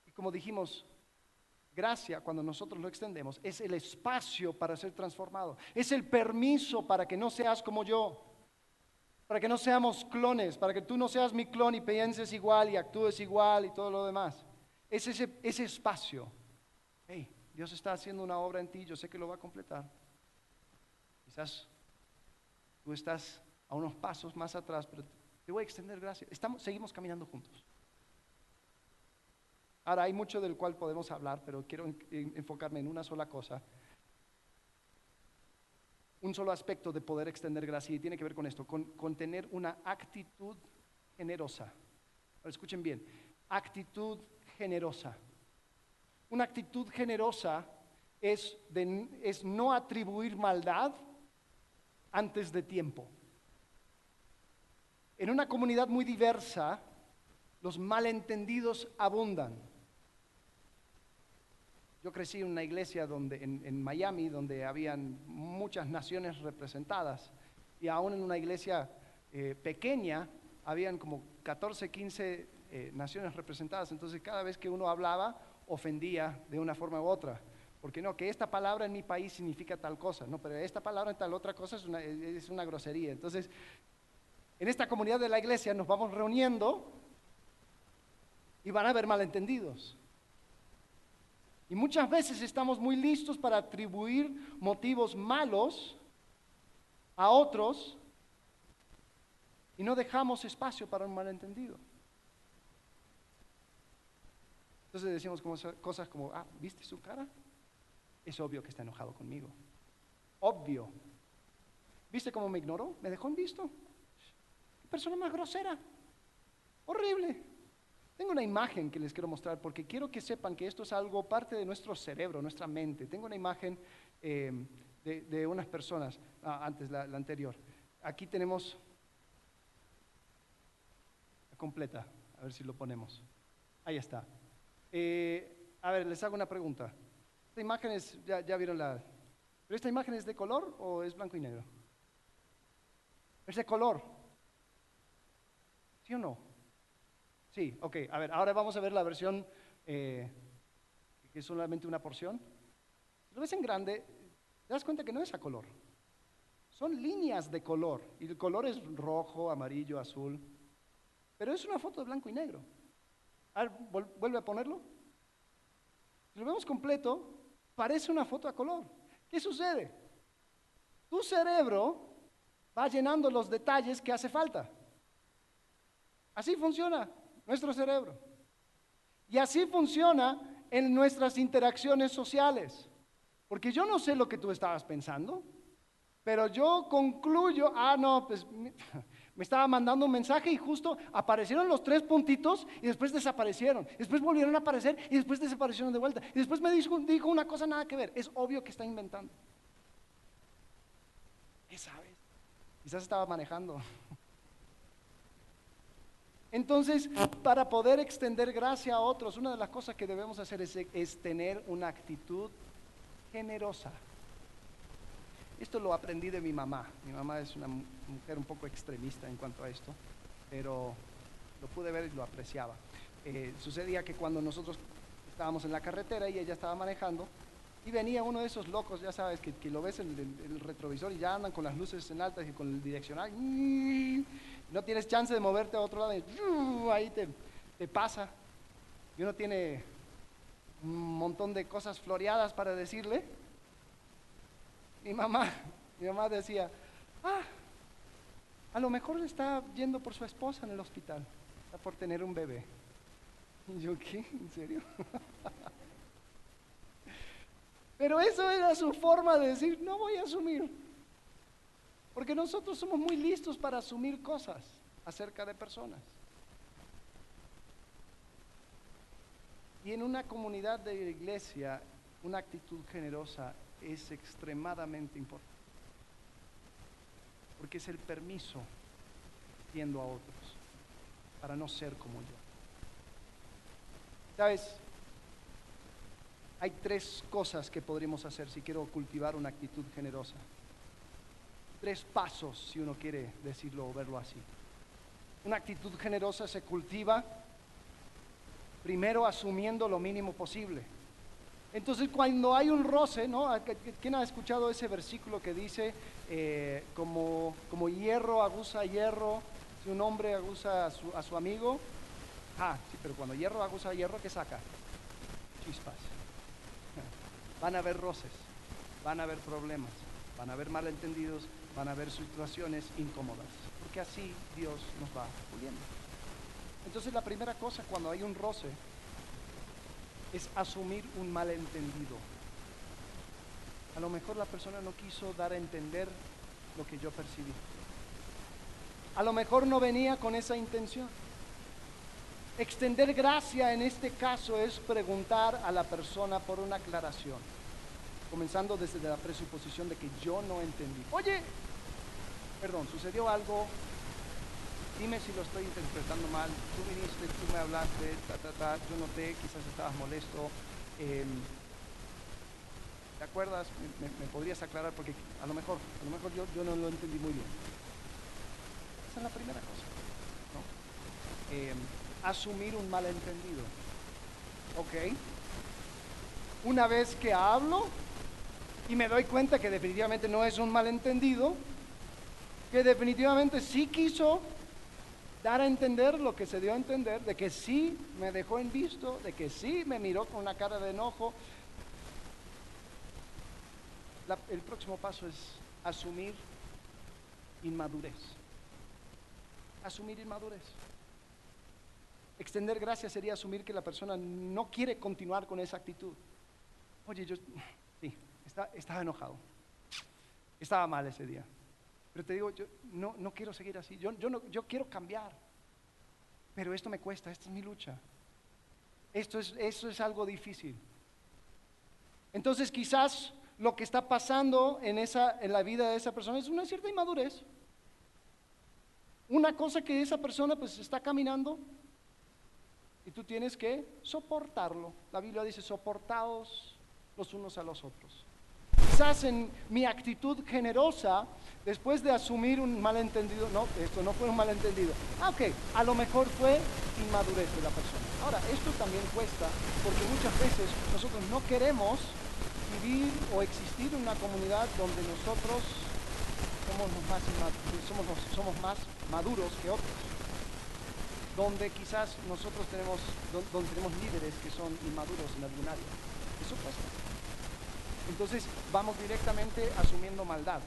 Y como dijimos, Gracia, cuando nosotros lo extendemos, es el espacio para ser transformado. Es el permiso para que no seas como yo. Para que no seamos clones, para que tú no seas mi clon y pienses igual y actúes igual y todo lo demás. Es ese, ese espacio. Hey, Dios está haciendo una obra en ti, yo sé que lo va a completar. Quizás tú estás a unos pasos más atrás, pero te voy a extender gracia. Estamos, seguimos caminando juntos. Ahora, hay mucho del cual podemos hablar, pero quiero enfocarme en una sola cosa. Un solo aspecto de poder extender gracia y tiene que ver con esto, con, tener una actitud generosa. escuchen bien, actitud generosa. Una actitud generosa es, es no atribuir maldad antes de tiempo. En una comunidad muy diversa, los malentendidos abundan. Yo crecí en una iglesia donde, en, Miami donde habían muchas naciones representadas y aún en una iglesia eh, pequeña habían como 14, 15 eh, naciones representadas. Entonces cada vez que uno hablaba ofendía de una forma u otra. Porque no, que esta palabra en mi país significa tal cosa, no, pero esta palabra en tal otra cosa es una, es una grosería. Entonces, en esta comunidad de la iglesia nos vamos reuniendo y van a haber malentendidos. Y muchas veces estamos muy listos para atribuir motivos malos a otros y no dejamos espacio para un malentendido. Entonces decimos cosas como, ah, ¿viste su cara? Es obvio que está enojado conmigo. Obvio. ¿Viste cómo me ignoró? ¿Me dejó en visto? ¿Qué persona más grosera? Horrible. Tengo una imagen que les quiero mostrar porque quiero que sepan que esto es algo parte de nuestro cerebro, nuestra mente. Tengo una imagen eh, de, unas personas, ah, antes la, anterior. Aquí tenemos la completa, a ver si lo ponemos. Ahí está. Eh, a ver, les hago una pregunta. Esta imagen es, ya, ya vieron la... ¿Pero esta imagen es de color o es blanco y negro? Es de color. ¿Sí o no? Sí, ok. A ver, ahora vamos a ver la versión eh, que es solamente una porción. Si lo ves en grande, te das cuenta que no es a color. Son líneas de color. Y el color es rojo, amarillo, azul. Pero es una foto de blanco y negro. A ver, vuelve a ponerlo. Si lo vemos completo, parece una foto a color. ¿Qué sucede? Tu cerebro va llenando los detalles que hace falta. Así funciona nuestro cerebro. Y así funciona en nuestras interacciones sociales. Porque yo no sé lo que tú estabas pensando, pero yo concluyo, ah, no, pues Me estaba mandando un mensaje y justo aparecieron los tres puntitos y después desaparecieron. Después volvieron a aparecer y después desaparecieron de vuelta. Y después me dijo, dijo una cosa nada que ver. Es obvio que está inventando. ¿Qué sabes? Quizás estaba manejando. Entonces, para poder extender gracia a otros, una de las cosas que debemos hacer es, tener una actitud generosa. Esto lo aprendí de mi mamá. Mi mamá es una mujer un poco extremista en cuanto a esto, pero lo pude ver y lo apreciaba. Eh, sucedía que cuando nosotros estábamos en la carretera y ella estaba manejando, y venía uno de esos locos, ya sabes, que, lo ves en el, retrovisor y ya andan con las luces en altas y con el direccional. no tienes chance de moverte a otro lado y ahí te, te pasa. Y uno tiene un montón de cosas floreadas para decirle mi mamá, mi mamá decía, ah, a lo mejor está yendo por su esposa en el hospital, está por tener un bebé. Y yo, ¿qué? ¿En serio? Pero eso era su forma de decir, no voy a asumir. Porque nosotros somos muy listos para asumir cosas acerca de personas. Y en una comunidad de iglesia, una actitud generosa es extremadamente importante. Porque es el permiso viendo a otros para no ser como yo. ¿Sabes? Hay tres cosas que podríamos hacer si quiero cultivar una actitud generosa. Tres pasos, si uno quiere decirlo o verlo así. Una actitud generosa se cultiva primero asumiendo lo mínimo posible. Entonces cuando hay un roce, ¿no? ¿Quién ha escuchado ese versículo que dice, eh, como, como hierro aguza hierro, si un hombre aguza a su, a su amigo? Ah, sí, pero cuando hierro aguza hierro, ¿qué saca? Chispas. Van a haber roces, van a haber problemas, van a haber malentendidos, van a haber situaciones incómodas, porque así Dios nos va puliendo. Entonces la primera cosa cuando hay un roce es asumir un malentendido. A lo mejor la persona no quiso dar a entender lo que yo percibí. A lo mejor no venía con esa intención. Extender gracia en este caso es preguntar a la persona por una aclaración, comenzando desde la presuposición de que yo no entendí. Oye, perdón, sucedió algo dime si lo estoy interpretando mal, tú viniste, tú me hablaste, ta, yo noté, quizás estabas molesto. Em, ¿Te acuerdas? Me, podrías aclarar porque a lo mejor, a lo mejor yo, yo no lo entendí muy bien. Esa es la primera cosa. Em, asumir un malentendido. ¿Ok? Una vez que hablo y me doy cuenta que definitivamente no es un malentendido, que definitivamente sí quiso dar a entender lo que se dio a entender, de que sí me dejó en visto, de que sí me miró con una cara de enojo. el próximo paso es asumir inmadurez. Asumir inmadurez. Extender gracias sería asumir que la persona no quiere continuar con esa actitud. Oye, yo sí, estaba enojado. Estaba mal ese día. Pero te digo, yo no, no quiero seguir así, yo, yo, no, yo quiero cambiar. Pero esto me cuesta, esta es mi lucha. Esto es, eso es algo difícil. Entonces quizás lo que está pasando en, esa, en la vida de esa persona es una cierta inmadurez. Una cosa que esa persona pues está caminando y tú tienes que soportarlo. La Biblia dice, soportados los unos a los otros. Quizás en mi actitud generosa después de asumir un malentendido, no, esto no fue un malentendido. Ah, ok, a lo mejor fue inmadurez de la persona. Ahora, esto también cuesta porque muchas veces nosotros no queremos vivir o existir en una comunidad donde nosotros somos más, somos, somos más maduros que otros. Donde quizás nosotros tenemos, donde tenemos líderes que son inmaduros en algún área. Eso cuesta. Entonces vamos directamente asumiendo maldad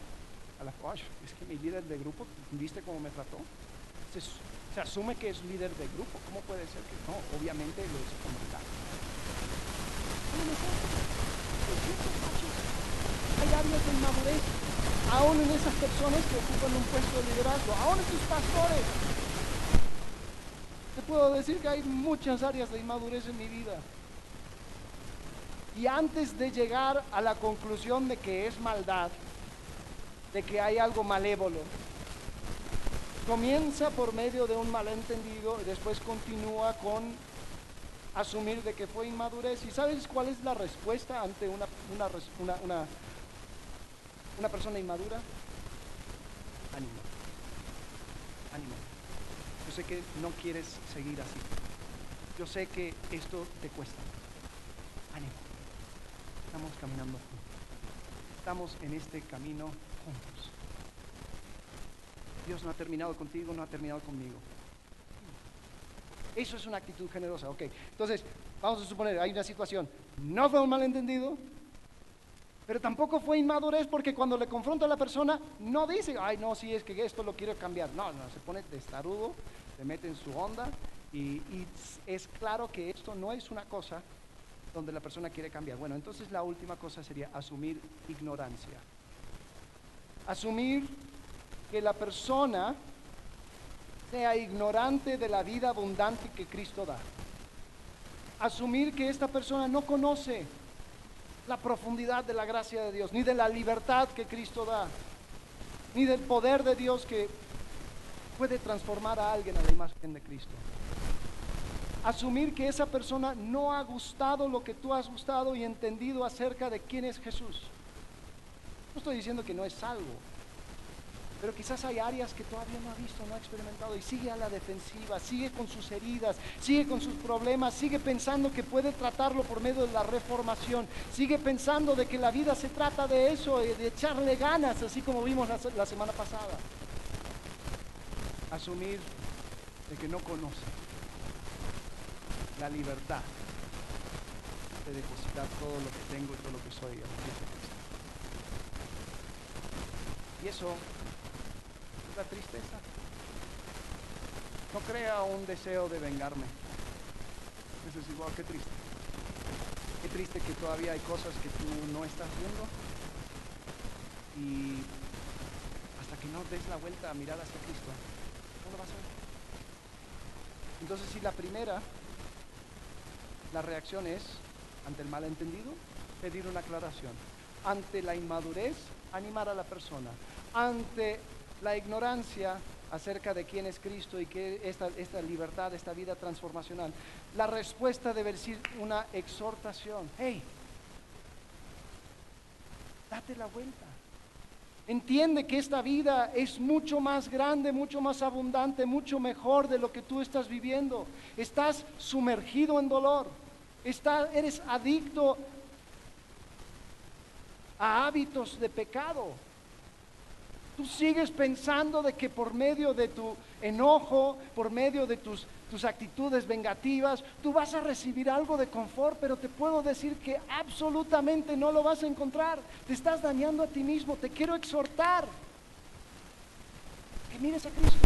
es que mi líder de grupo, ¿viste cómo me trató? Se, asume que es líder de grupo. ¿Cómo puede ser que no? Obviamente lo hizo con. Hay áreas de inmadurez aún en esas personas que ocupan un puesto de liderazgo, aún en tus pastores. Puedo decir que hay muchas áreas de inmadurez en mi vida. Y antes de llegar a la conclusión de que es maldad, de que hay algo malévolo, comienza por medio de un malentendido y después continúa con asumir de que fue inmadurez. ¿Y sabes cuál es la respuesta ante una, una, una, una persona inmadura? Ánimo. Ánimo. Yo sé que no quieres seguir así. Yo sé que esto te cuesta. Ánimo. Estamos caminando juntos. Estamos en este camino juntos. Dios no ha terminado contigo, no ha terminado conmigo. Eso es una actitud generosa. Ok, entonces, vamos a suponer, hay una situación. No fue un malentendido, pero tampoco fue inmadurez porque cuando le confronta a la persona, no dice, ay, no, si es que esto lo quiero cambiar. No, no, se pone testarudo, se mete en su onda y, y es claro que esto no es una cosa donde la persona quiere cambiar. Bueno, entonces la última cosa sería asumir ignorancia. Asumir que la persona sea ignorante de la vida abundante que Cristo da. Asumir que esta persona no conoce la profundidad de la gracia de Dios, ni de la libertad que Cristo da, ni del poder de Dios que puede transformar a alguien a la imagen de Cristo. Asumir que esa persona no ha gustado lo que tú has gustado y entendido acerca de quién es Jesús. No estoy diciendo que no es salvo, pero quizás hay áreas que todavía no ha visto, no ha experimentado y sigue a la defensiva, sigue con sus heridas, sigue con sus problemas, sigue pensando que puede tratarlo por medio de la reformación, sigue pensando de que la vida se trata de eso, de echarle ganas, así como vimos la, semana pasada. Asumir de que no conoce la libertad de depositar todo lo que tengo y todo lo que soy Y eso la tristeza. No crea un deseo de vengarme. Eso es igual, que triste. Qué triste que todavía hay cosas que tú no estás viendo. Y hasta que no des la vuelta a mirar hacia Cristo, no lo vas a ver. Entonces, si la primera, la reacción es, ante el malentendido, pedir una aclaración. Ante la inmadurez, animar a la persona. Ante la ignorancia acerca de quién es Cristo y qué esta, esta libertad, esta vida transformacional. La respuesta debe ser una exhortación. Hey, date la vuelta. Entiende que esta vida es mucho más grande, mucho más abundante, mucho mejor de lo que tú estás viviendo. Estás sumergido en dolor. eres adicto a hábitos de pecado Tú sigues pensando de que por medio de tu enojo, por medio de tus, tus actitudes vengativas, tú vas a recibir algo de confort, pero te puedo decir que absolutamente no lo vas a encontrar. Te estás dañando a ti mismo. Te quiero exhortar que mires a Cristo.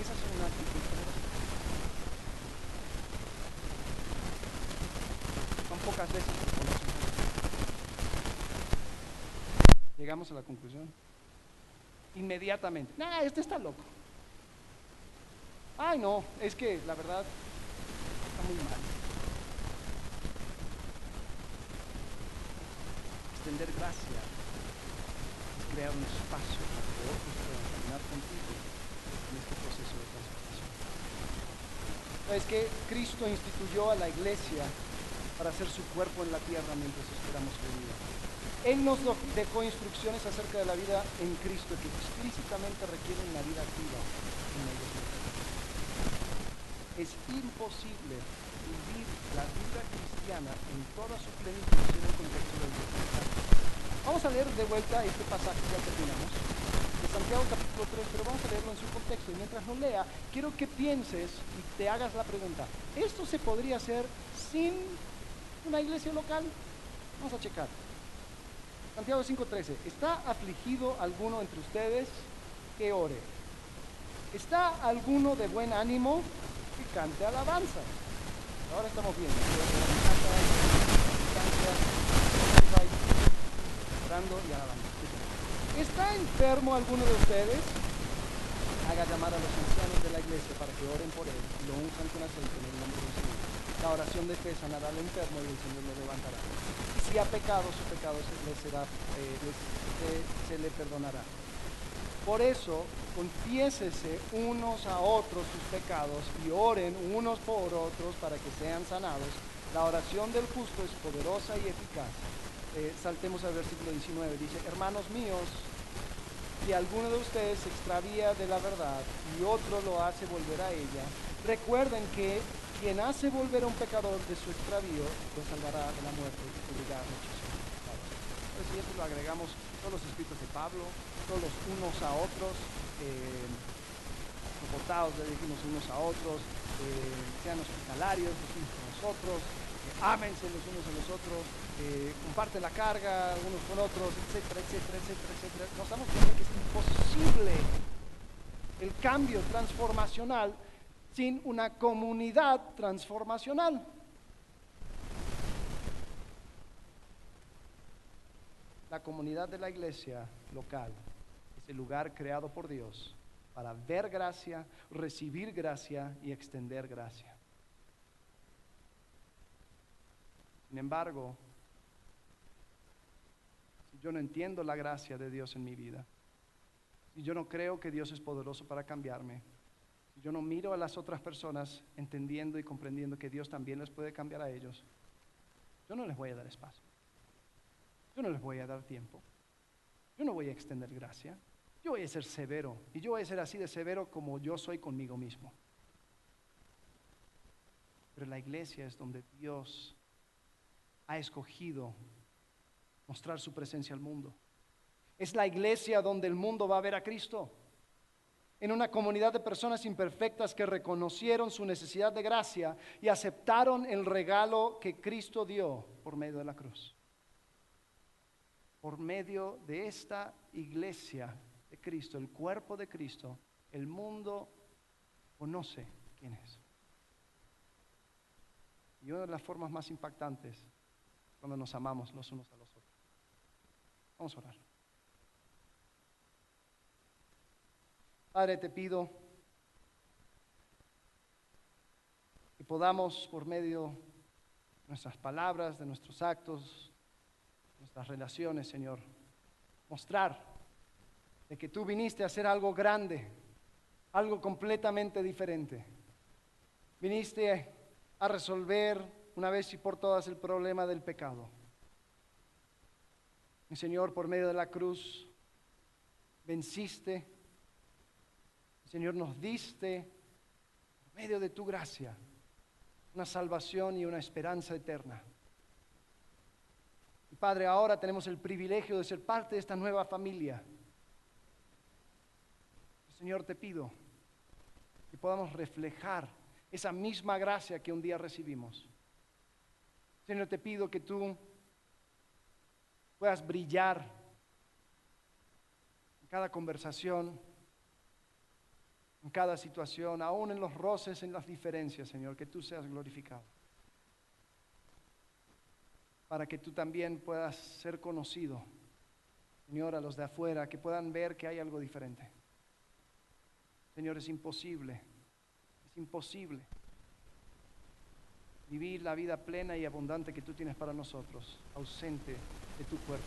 Esa es una actitud. Son pocas veces llegamos a la conclusión. Inmediatamente. Nah, este está loco. Ay, no, es que la verdad está muy mal. Extender gracia es crear un espacio para que otros puedan caminar contigo en este proceso de transformación. Es que Cristo instituyó a la iglesia para hacer su cuerpo en la tierra mientras esperamos su venida. Él nos dejó instrucciones acerca de la vida en Cristo que explícitamente requieren la vida activa en la Es imposible vivir la vida cristiana en toda su plenitud en el contexto del. Vamos a leer de vuelta este pasaje, ya terminamos, de Santiago capítulo 3, pero vamos a leerlo en su contexto. Y mientras lo lea, quiero que pienses y te hagas la pregunta, ¿esto se podría hacer sin una iglesia local? Vamos a checar. Santiago 5:13, ¿está afligido alguno entre ustedes que ore? ¿Está alguno de buen ánimo que cante alabanza? Ahora estamos viendo. ¿Está enfermo alguno de ustedes? Haga llamar a los ancianos de la iglesia para que oren por él y lo unjan con aceite en el nombre del Señor. La oración de fe sanará al enfermo y el Señor lo levantará. Si ha pecado, su pecado se le, eh, les- se- perdonará. Por eso, confiésese unos a otros sus pecados y oren unos por otros para que sean sanados. La oración del justo es poderosa y eficaz. Eh, saltemos al versículo 19. Dice, hermanos míos, si alguno de ustedes se extravía de la verdad y otro lo hace volver a ella, recuerden que quien hace volver a un pecador de su extravío lo salvará de la muerte y cubrirá muchísimos esto lo agregamos todos los escritos de Pablo, todos los unos a otros, eh, soportados, le dijimos unos a otros, eh, sean hospitalarios los unos con los otros, eh, los unos a los otros, eh, comparte la carga unos con otros, etcétera, etcétera, etcétera, etcétera. Nos damos cuenta que es imposible el cambio transformacional sin una comunidad transformacional. La comunidad de la iglesia local es el lugar creado por Dios para ver gracia, recibir gracia y extender gracia. Sin embargo, si yo no entiendo la gracia de Dios en mi vida, si yo no creo que Dios es poderoso para cambiarme, yo no miro a las otras personas entendiendo y comprendiendo que Dios también les puede cambiar a ellos, yo no les voy a dar espacio. Yo no les voy a dar tiempo. Yo no voy a extender gracia. Yo voy a ser severo. Y yo voy a ser así de severo como yo soy conmigo mismo. Pero la iglesia es donde Dios ha escogido mostrar su presencia al mundo. Es la iglesia donde el mundo va a ver a Cristo. En una comunidad de personas imperfectas que reconocieron su necesidad de gracia y aceptaron el regalo que Cristo dio por medio de la cruz. Por medio de esta iglesia de Cristo, el cuerpo de Cristo, el mundo conoce quién es. Y una de las formas más impactantes es cuando nos amamos los unos a los otros. Vamos a orar. Padre, te pido que podamos, por medio de nuestras palabras, de nuestros actos, nuestras relaciones, Señor, mostrar de que tú viniste a hacer algo grande, algo completamente diferente. Viniste a resolver una vez y por todas el problema del pecado. Mi Señor, por medio de la cruz, venciste. Señor, nos diste, por medio de tu gracia, una salvación y una esperanza eterna. Y Padre, ahora tenemos el privilegio de ser parte de esta nueva familia. Señor, te pido que podamos reflejar esa misma gracia que un día recibimos. Señor, te pido que tú puedas brillar en cada conversación, en cada situación, aún en los roces, en las diferencias, Señor, que tú seas glorificado. Para que tú también puedas ser conocido, Señor, a los de afuera, que puedan ver que hay algo diferente. Señor, es imposible, es imposible vivir la vida plena y abundante que tú tienes para nosotros, ausente de tu cuerpo,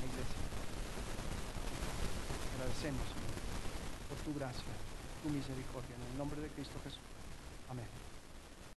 la iglesia. Agradecemos, por tu gracia, tu misericordia, en el nombre de Cristo Jesús. Amén.